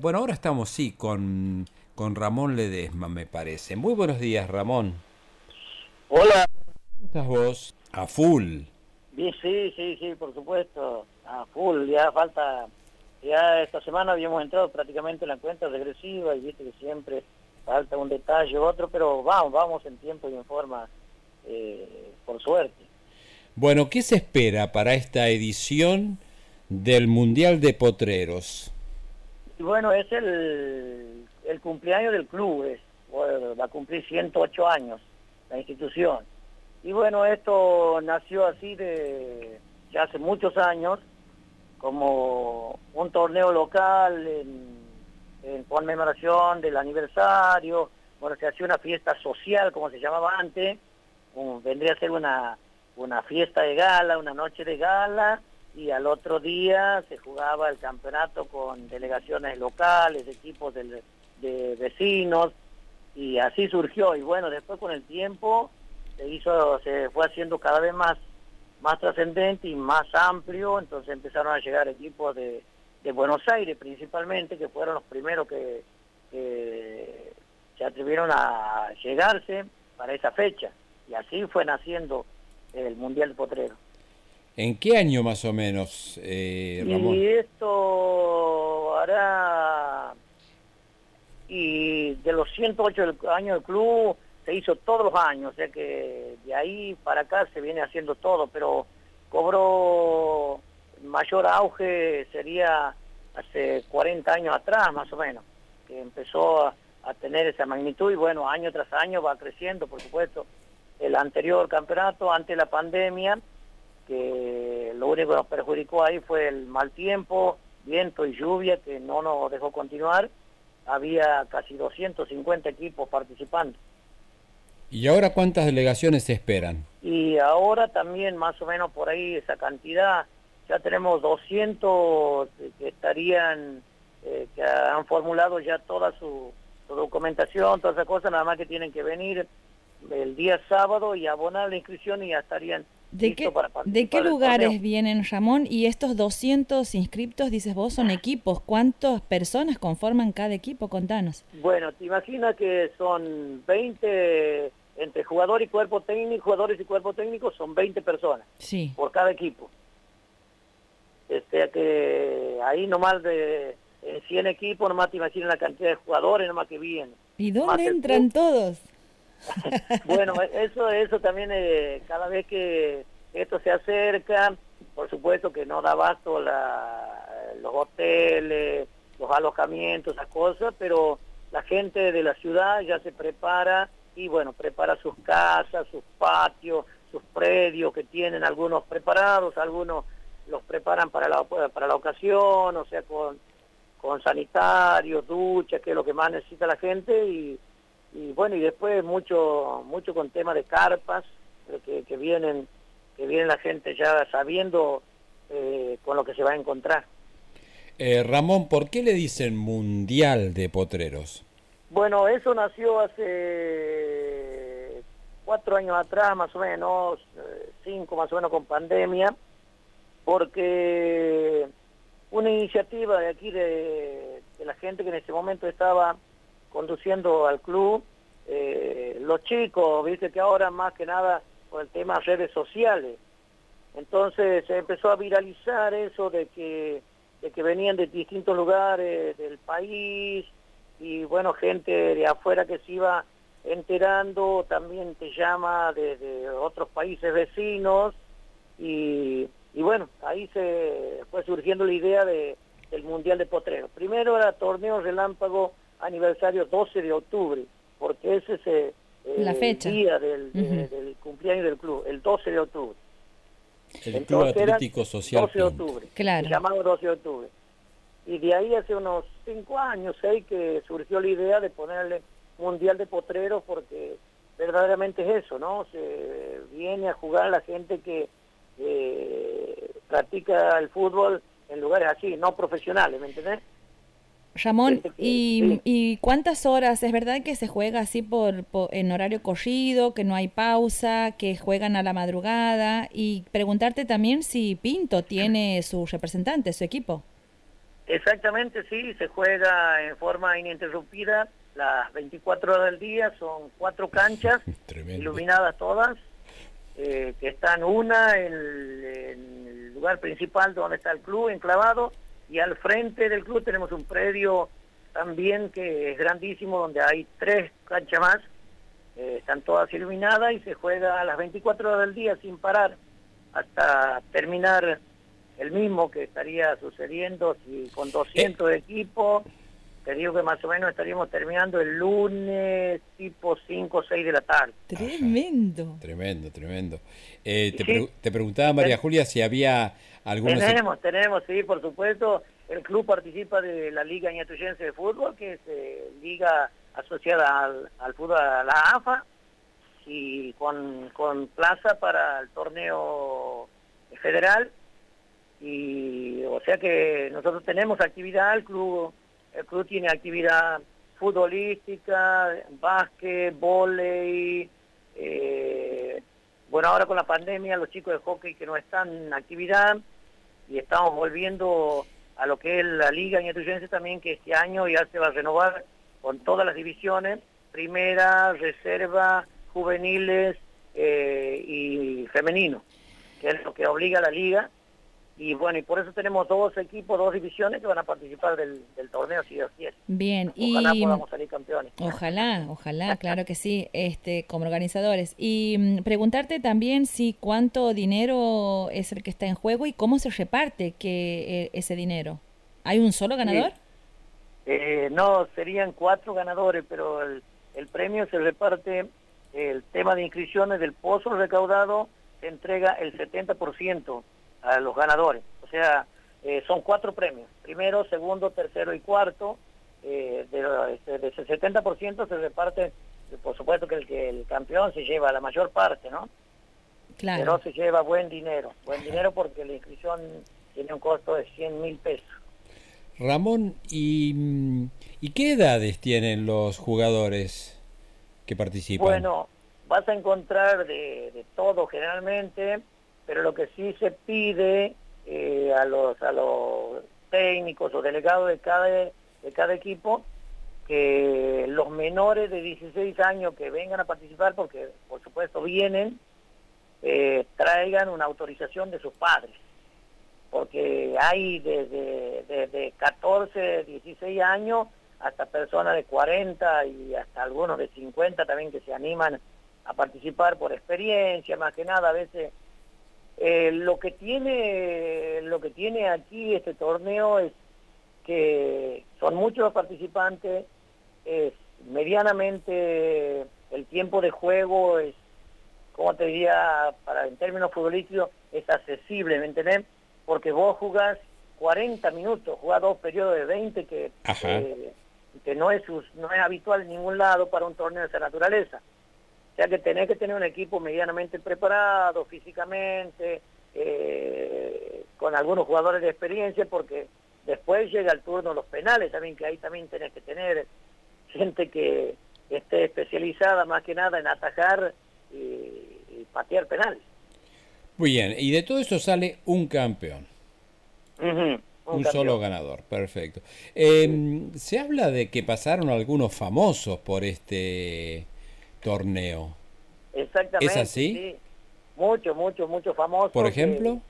Bueno, ahora estamos, sí, con, con Ramón Ledesma, me parece. Muy buenos días, Ramón. Hola. ¿Cómo estás vos? A full. Sí, sí, sí, sí, por supuesto. A full. Ya falta, ya esta semana habíamos entrado prácticamente en la cuenta regresiva y viste que siempre falta un detalle u otro, pero vamos, vamos en tiempo y en forma, eh, por suerte. Bueno, ¿qué se espera para esta edición del Mundial de Potreros? Y bueno, es el, el cumpleaños del club, va a cumplir 108 años la institución. Y bueno, esto nació así de hace muchos años, como un torneo local en, en conmemoración del aniversario, bueno, se hacía una fiesta social, como se llamaba antes, vendría a ser una, una fiesta de gala, una noche de gala, y al otro día se jugaba el campeonato con delegaciones locales, equipos de, vecinos, y así surgió. Y bueno, después con el tiempo se hizo, se fue haciendo cada vez más, más trascendente y más amplio, entonces empezaron a llegar equipos de, Buenos Aires principalmente, que fueron los primeros que, se atrevieron a llegarse para esa fecha. Y así fue naciendo el Mundial de Potrero. ¿En qué año más o menos, eh, Ramón? Y esto hará... Y de los 108 años del club se hizo todos los años, o sea que de ahí para acá se viene haciendo todo, pero cobró mayor auge sería hace 40 años atrás más o menos, que empezó a, a tener esa magnitud y bueno, año tras año va creciendo, por supuesto. El anterior campeonato, antes de la pandemia, que lo único que nos perjudicó ahí fue el mal tiempo, viento y lluvia que no nos dejó continuar. Había casi 250 equipos participando. ¿Y ahora cuántas delegaciones se esperan? Y ahora también más o menos por ahí esa cantidad, ya tenemos 200 que estarían, eh, que han formulado ya toda su, su documentación, todas esas cosas, nada más que tienen que venir el día sábado y abonar la inscripción y ya estarían ¿De qué, ¿De qué lugares vienen, Ramón? Y estos 200 inscriptos, dices vos, son equipos. ¿Cuántas personas conforman cada equipo? Contanos. Bueno, te imaginas que son 20, entre jugador y cuerpo técnico, jugadores y cuerpo técnico, son 20 personas sí. por cada equipo. Este, que ahí nomás de 100 equipos, nomás te imaginas la cantidad de jugadores nomás que vienen. ¿Y dónde entran todos? bueno, eso eso también eh, cada vez que esto se acerca, por supuesto que no da abasto la, los hoteles, los alojamientos, esas cosas, pero la gente de la ciudad ya se prepara y bueno, prepara sus casas, sus patios, sus predios que tienen algunos preparados, algunos los preparan para la, para la ocasión, o sea, con, con sanitarios, duchas, que es lo que más necesita la gente y y bueno y después mucho mucho con tema de carpas que, que vienen que viene la gente ya sabiendo eh, con lo que se va a encontrar. Eh, Ramón por qué le dicen mundial de potreros bueno eso nació hace cuatro años atrás más o menos eh, cinco más o menos con pandemia porque una iniciativa de aquí de, de la gente que en ese momento estaba conduciendo al club, eh, los chicos, viste que ahora más que nada con el tema redes sociales, entonces se empezó a viralizar eso de que, de que venían de distintos lugares del país y bueno, gente de afuera que se iba enterando, también te llama de, otros países vecinos y, y, bueno, ahí se fue surgiendo la idea de, del Mundial de Potrero. Primero era torneo relámpago aniversario 12 de octubre, porque ese es eh, el día del, del, cumpleaños del club, el 12 de octubre. El Club Atlético Social 12 de octubre, claro. llamado 12 de octubre. Y de ahí hace unos 5 años, 6, que surgió la idea de ponerle Mundial de Potreros, porque verdaderamente es eso, ¿no? Se viene a jugar la gente que eh, practica el fútbol en lugares así, no profesionales, ¿me entendés? Ramón, ¿y, ¿y, cuántas horas? ¿Es verdad que se juega así por, en horario corrido, que no hay pausa, que juegan a la madrugada? Y preguntarte también si Pinto tiene su representante, su equipo. Exactamente, sí, se juega en forma ininterrumpida las 24 horas del día, son cuatro canchas iluminadas todas, eh, que están una en, el lugar principal donde está el club enclavado y al frente del club tenemos un predio también que es grandísimo donde hay tres canchas más, eh, están todas iluminadas y se juega a las 24 horas del día sin parar hasta terminar el mismo que estaría sucediendo si con 200 eh. equipos, te digo que más o menos estaríamos terminando el lunes tipo 5 o 6 de la tarde. Tremendo. tremendo, tremendo. Eh, te, preguntaba María Julia si había algunos... Tenemos, tenemos, sí, por supuesto. El club participa de la Liga Ñatuyense de Fútbol, que es eh, liga asociada al, al fútbol, a la AFA, y con, con plaza para el torneo federal y o sea que nosotros tenemos actividad, el club, el club tiene actividad futbolística, básquet, volei, eh, bueno ahora con la pandemia los chicos de hockey que no están en actividad y estamos volviendo a lo que es la liga ñatuyense también que este año ya se va a renovar con todas las divisiones, primera, reserva, juveniles eh, y femenino, que es lo que obliga a la liga y bueno, y por eso tenemos dos equipos, dos divisiones que van a participar del, torneo, si Dios quiere. Bien, ojalá podamos salir campeones. Ojalá, ojalá, claro que sí, este, como organizadores. Y mm, preguntarte también si cuánto dinero es el que está en juego y cómo se reparte que eh, ese dinero. ¿Hay un solo ganador? Eh, no, serían cuatro ganadores, pero el, el premio se reparte, el tema de inscripciones del pozo recaudado se entrega el 70% a los ganadores. O sea, eh, son cuatro premios, primero, segundo, tercero y cuarto. Eh, de, este, de, ese 70% se reparte, por supuesto que el, que el campeón se lleva la mayor parte, ¿no? Claro. Pero se lleva buen dinero, buen dinero porque la inscripción tiene un costo de 100 mil pesos. Ramón, ¿y, ¿y qué edades tienen los jugadores que participan? Bueno, vas a encontrar de, de todo generalmente, pero lo que sí se pide eh, a los a los técnicos o delegados de cada de cada equipo que los menores de 16 años que vengan a participar porque por supuesto vienen eh, traigan una autorización de sus padres. Porque hay desde, desde 14 16 años hasta personas de 40 y hasta algunos de 50 también que se animan a participar por experiencia más que nada. A veces eh, lo que tiene lo que tiene aquí este torneo es que son muchos participantes, es medianamente el tiempo de juego es, como te diría, para en términos futbolísticos, es accesible, ¿me entendés? Porque vos jugás 40 minutos, jugás dos periodos de 20 que, que no, es, no es habitual en ningún lado para un torneo de esa naturaleza. O sea que tenés que tener un equipo medianamente preparado físicamente, eh, con algunos jugadores de experiencia, porque después llega el turno los penales también, que ahí también tenés que tener gente que esté especializada más que nada en atajar y, patear penales. Muy bien, y de todo esto sale un campeón. un, solo ganador, perfecto. Em, se habla de que pasaron algunos famosos por este torneo. Exactamente. ¿Es así? Sí. Muchos, muchos, muchos famosos. ¿Por ejemplo?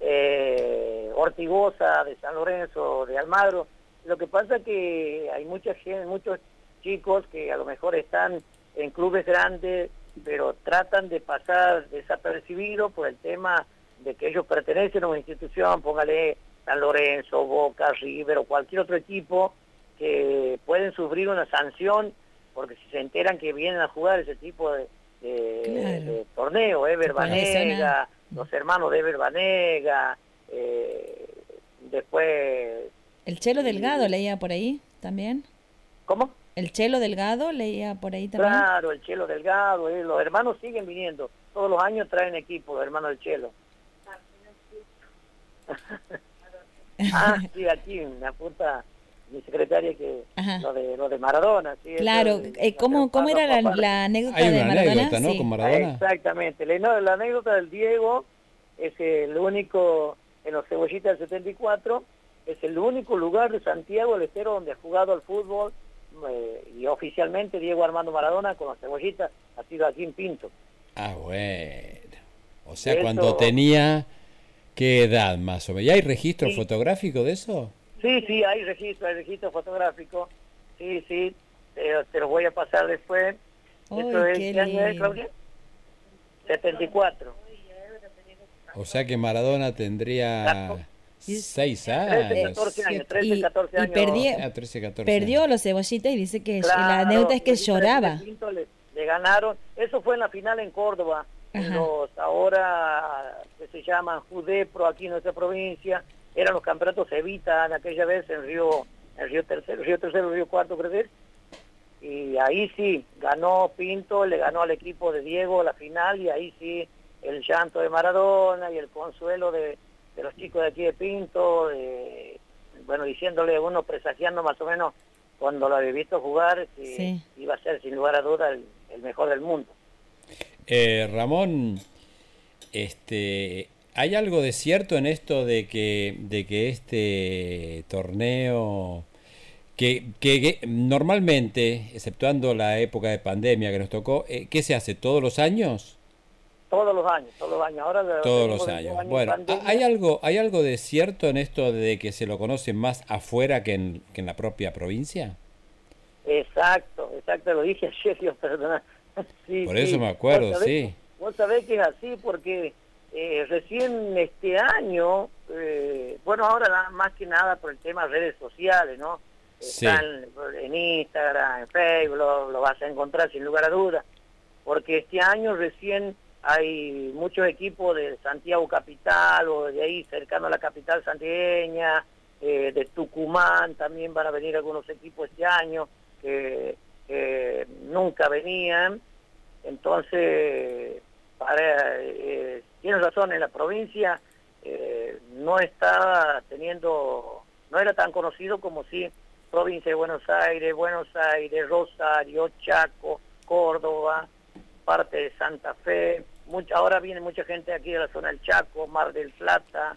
eh, Ortigosa, de San Lorenzo, de Almagro. Lo que pasa es que hay mucha gente, muchos chicos que a lo mejor están en clubes grandes, pero tratan de pasar desapercibidos por el tema de que ellos pertenecen a una institución, póngale San Lorenzo, Boca, River o cualquier otro equipo, que pueden sufrir una sanción porque si se enteran que vienen a jugar ese tipo de, torneo, Ever Banega, los hermanos de Ever Banega, eh, después... ¿El Chelo Delgado leía por ahí también? ¿Cómo? ¿El Chelo Delgado leía por ahí también? Claro, el Chelo Delgado, eh, los hermanos siguen viniendo, todos los años traen equipo, los hermanos del Chelo. ah, sí, aquí, una puta mi secretaria que lo de, lo de Maradona. ¿sí? Claro, eh, ¿cómo, ¿cómo era la, anécdota Hay una de Maradona? Anécdota, ¿no? Con Maradona. Exactamente, la, la, anécdota del Diego es el único en los cebollitas del 74 es el único lugar de Santiago del Estero donde ha jugado al fútbol eh, y oficialmente Diego Armando Maradona con la cebollita ha sido aquí en Pinto. Ah, bueno. O sea, cuando tenía... ¿Qué edad más o menos? ¿Ya hay registro fotográfico de eso? Sí, sí, hay registro, hay registro fotográfico. Sí, sí, te, lo voy a pasar después. Esto es, ¿qué año es, Claudia? 74. O sea que Maradona tendría... 6 años. 13, 14 años, 13, 14 años. Y perdió, ah, 13, 14 perdió los cebollitas y dice que la anécdota es que lloraba. Le, le, ganaron, eso fue en la final en Córdoba, los ahora que se llaman Judepro aquí en nuestra provincia, eran los campeonatos Evita en aquella vez en Río, en Río Tercero, Río Tercero, Río Cuarto, creo que y ahí sí, ganó Pinto, le ganó al equipo de Diego la final y ahí sí el llanto de Maradona y el consuelo de, los chicos de aquí de Pinto, bueno, diciéndole uno, presagiando más o menos cuando lo había visto jugar, que iba a ser sin lugar a duda el, mejor del mundo. Eh, Ramón, este, ¿hay algo de cierto en esto de que, de que este torneo que, que, normalmente, exceptuando la época de pandemia que nos tocó, eh, ¿qué se hace? ¿Todos los años? Todos los años, todos los años. Ahora todos los años. bueno, ¿hay algo, ¿hay algo de cierto en esto de que se lo conoce más afuera que en, que en la propia provincia? Exacto, exacto, lo dije ayer, perdona. Por eso me acuerdo, sí. Vos sabés que es así porque eh, recién este año, eh, bueno, ahora más que nada por el tema de redes sociales, ¿no? Están en Instagram, en Facebook, lo, vas a encontrar sin lugar a dudas, porque este año recién hay muchos equipos de Santiago Capital o de ahí cercano a la capital santiagueña, eh, de Tucumán también van a venir algunos equipos este año que, nunca venían. Entonces, para, eh, tienes razón, en la provincia eh, no estaba teniendo, no era tan conocido como si provincia de Buenos Aires, Buenos Aires, Rosario, Chaco, Córdoba, parte de Santa Fe. Mucha, ahora viene mucha gente aquí de la zona del Chaco, Mar del Plata.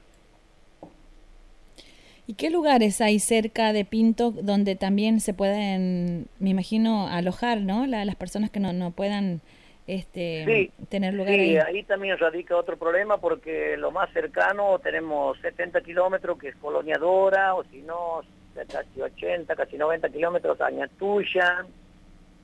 ¿Y qué lugares hay cerca de Pinto donde también se pueden, me imagino, alojar, ¿no? las personas que no, no puedan este, tener lugar sí, ahí. también radica otro problema porque lo más cercano tenemos 70 kilómetros que es Colonia Dora o si no casi 80, casi 90 kilómetros a Ñatuya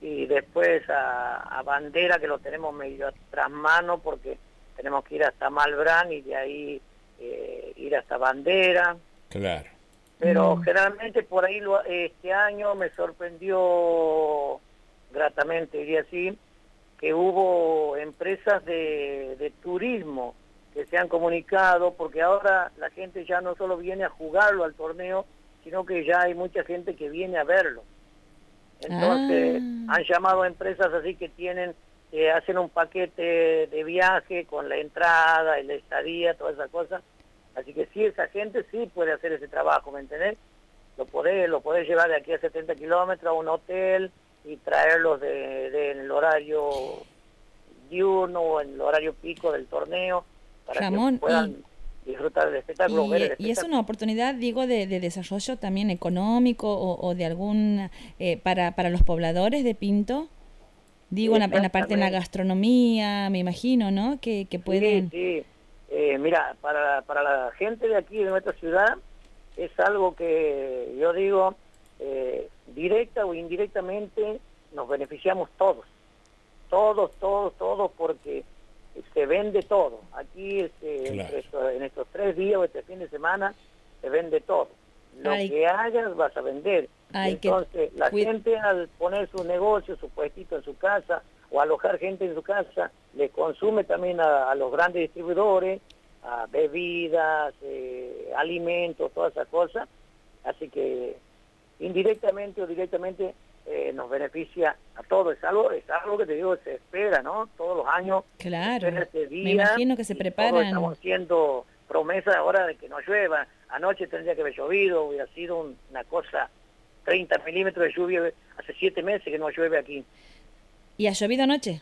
y después a, Bandera, que lo tenemos medio tras mano porque tenemos que ir hasta Malbrán y de ahí eh, ir hasta Bandera. Claro. Pero mm. generalmente por ahí este año me sorprendió gratamente, diría así, que hubo empresas de, de turismo que se han comunicado, porque ahora la gente ya no solo viene a jugarlo al torneo, sino que ya hay mucha gente que viene a verlo. Entonces ah. han llamado a empresas así que tienen, eh, hacen un paquete de viaje con la entrada y la estadía, todas esas cosas. Así que sí, esa gente sí puede hacer ese trabajo, ¿me entendés? Lo podés, lo podés llevar de aquí a 70 kilómetros a un hotel y traerlos del de, horario diurno o en el horario pico del torneo para que puedan disfrutar del espectáculo. Y, es una oportunidad, digo, de, desarrollo también económico o, de algún, eh, para, para los pobladores de Pinto. Digo, en la, parte de la gastronomía, me imagino, ¿no? Que, que pueden... Sí, eh, mira, para, para la gente de aquí, de nuestra ciudad, es algo que yo digo, eh, directa o indirectamente, nos beneficiamos todos. Todos, todos, todos, porque se vende todo. Aquí este, en estos tres días o este fin de semana se vende todo. Lo que hagas vas a vender. Entonces, la gente al poner su negocio, su puestito en su casa o alojar gente en su casa, le consume también a, los grandes distribuidores, a bebidas, eh, alimentos, todas esas cosas. Así que indirectamente o directamente eh, nos beneficia a todos. Es algo, es algo que te digo, se espera, ¿no? Todos los años. Claro. Este Me imagino que se preparan. Estamos haciendo promesa ahora de que no llueva. Anoche tendría que haber llovido, hubiera sido una cosa, 30 milímetros de lluvia, hace siete meses que no llueve aquí. ¿Y ha llovido anoche?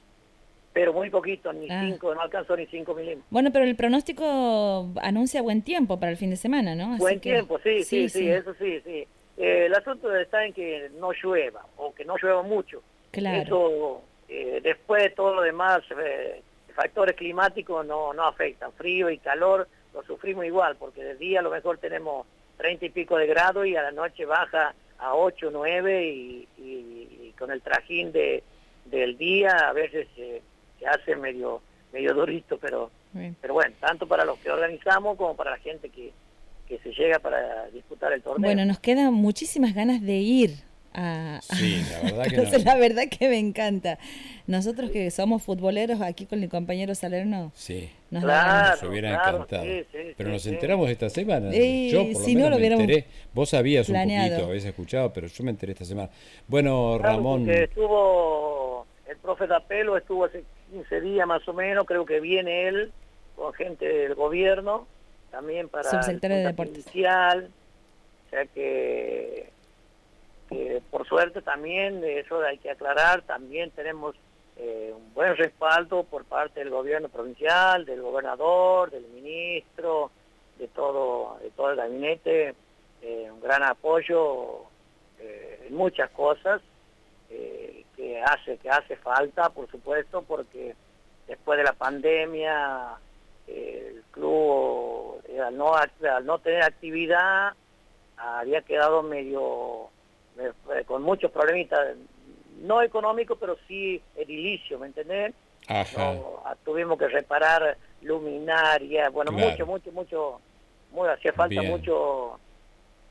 pero muy poquito, ni 5, ah. no alcanzó ni 5 milímetros. Bueno, pero el pronóstico anuncia buen tiempo para el fin de semana, ¿no? buen tiempo, sí, sí, sí, eso sí, sí. Eh, el asunto está en que no llueva, o que no llueva mucho. Claro. Eso, eh, después todo lo demás, eh, factores climáticos no, no afectan. Frío y calor lo sufrimos igual, porque de día a lo mejor tenemos 30 y pico de grados y a la noche baja a 8, 9 y, y, con el trajín de, del día a veces se, se hace medio medio durito, pero pero bueno, tanto para los que organizamos como para la gente que, que se llega para disputar el torneo. Bueno, nos quedan muchísimas ganas de ir a, sí, la verdad que la verdad que me encanta. Nosotros que somos futboleros aquí con mi compañero Salerno. Sí. Nos, hubiera encantado. pero nos enteramos esta semana. yo por lo menos me enteré. Vos sabías un poquito, habías escuchado, pero yo me enteré esta semana. Bueno, Ramón. estuvo el profe Tapelo estuvo hace 15 días más o menos, creo que viene él con gente del gobierno también para Subsecretario de Deportes. o sea que por suerte también, eso hay que aclarar, también tenemos eh, un buen respaldo por parte del gobierno provincial, del gobernador, del ministro, de todo, de todo el gabinete, eh, un gran apoyo eh, en muchas cosas que hace que hace falta, por supuesto, porque después de la pandemia el club al no al no tener actividad había quedado medio eh, con muchos problemitas, no económicos, pero sí edilicio, ¿me entendés? Ah, tuvimos que reparar luminaria, bueno, mucho, mucho, mucho, muy, hacía falta mucho,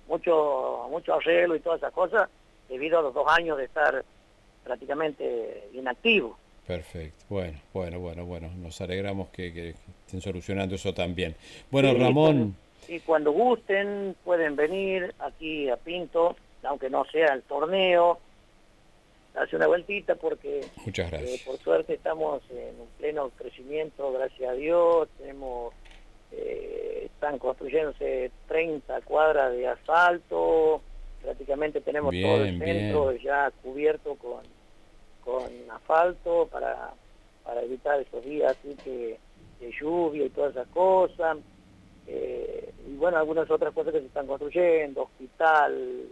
mucho, mucho arreglo y todas esas cosas, debido a los dos años de estar prácticamente inactivo. Perfecto, bueno, bueno, bueno, bueno, nos alegramos que, estén solucionando eso también. Bueno, Ramón. Y cuando gusten pueden venir aquí a Pinto, aunque no sea el torneo, hace una vueltita porque Muchas gracias. Eh, por suerte estamos en un pleno crecimiento, gracias a Dios, tenemos eh, están construyéndose 30 cuadras de asfalto, prácticamente tenemos todo el centro ya cubierto con, con asfalto para, para evitar esos días así que de lluvia y todas esas cosas. Eh, y bueno, algunas otras cosas que se están construyendo, hospital,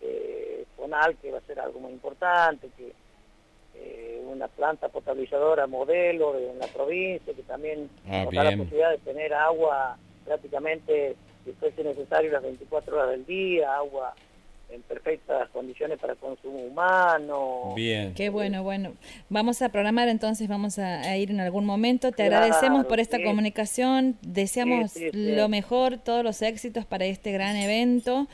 eh, Fonal, que va a ser algo muy importante, que eh, una planta potabilizadora modelo en la provincia, que también ah, nos da la posibilidad de tener agua prácticamente, si fuese necesario, las 24 horas del día, agua en perfectas condiciones para consumo humano. Bien. Qué bueno, bueno. Vamos a programar entonces, vamos a, ir en algún momento. Te agradecemos por esta comunicación, deseamos lo mejor, todos los éxitos para este gran evento.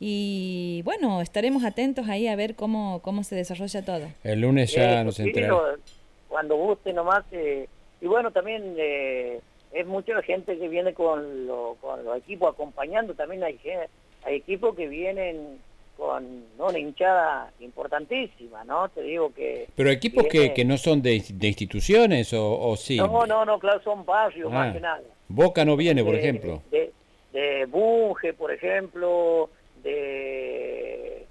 Y bueno, estaremos atentos ahí a ver cómo, cómo se desarrolla todo. El lunes ya nos enteramos. Cuando guste nomás. Eh, y bueno, también eh, es mucha la gente que viene con, lo, con los equipos acompañando. También hay, hay equipos que vienen con una hinchada importantísima, ¿no? Te digo que... Pero equipos que, que no son de, instituciones o, o, sí. No, no, no, claro, son barrios más ah. que nada. Boca no viene, por ejemplo. De, de Bunge, por ejemplo, de,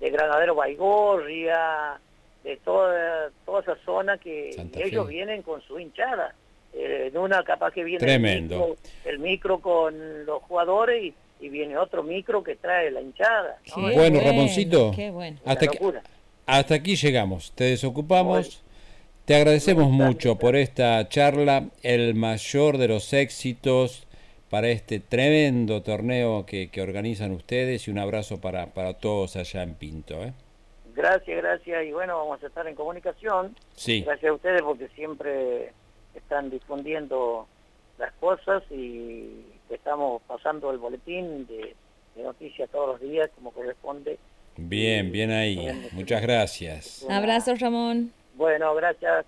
de Granadero Baigorria, de toda, toda esa zona que ellos vienen con su hinchada. Eh, de una capaz que viene Tremendo. El, micro, con los jugadores y, viene otro micro que trae la hinchada. Bueno, Ramoncito, hasta, hasta aquí llegamos. Te desocupamos. Te agradecemos mucho por esta charla, el mayor de los éxitos para este tremendo torneo que, organizan ustedes y un abrazo para, para todos allá en Pinto. ¿eh? Gracias, gracias. Y bueno, vamos a estar en comunicación. Sí. Gracias a ustedes porque siempre están difundiendo las cosas y estamos pasando el boletín de, noticias todos los días como corresponde. Bien, bien ahí. Muchas gracias. Abrazo, Ramón. Bueno, gracias.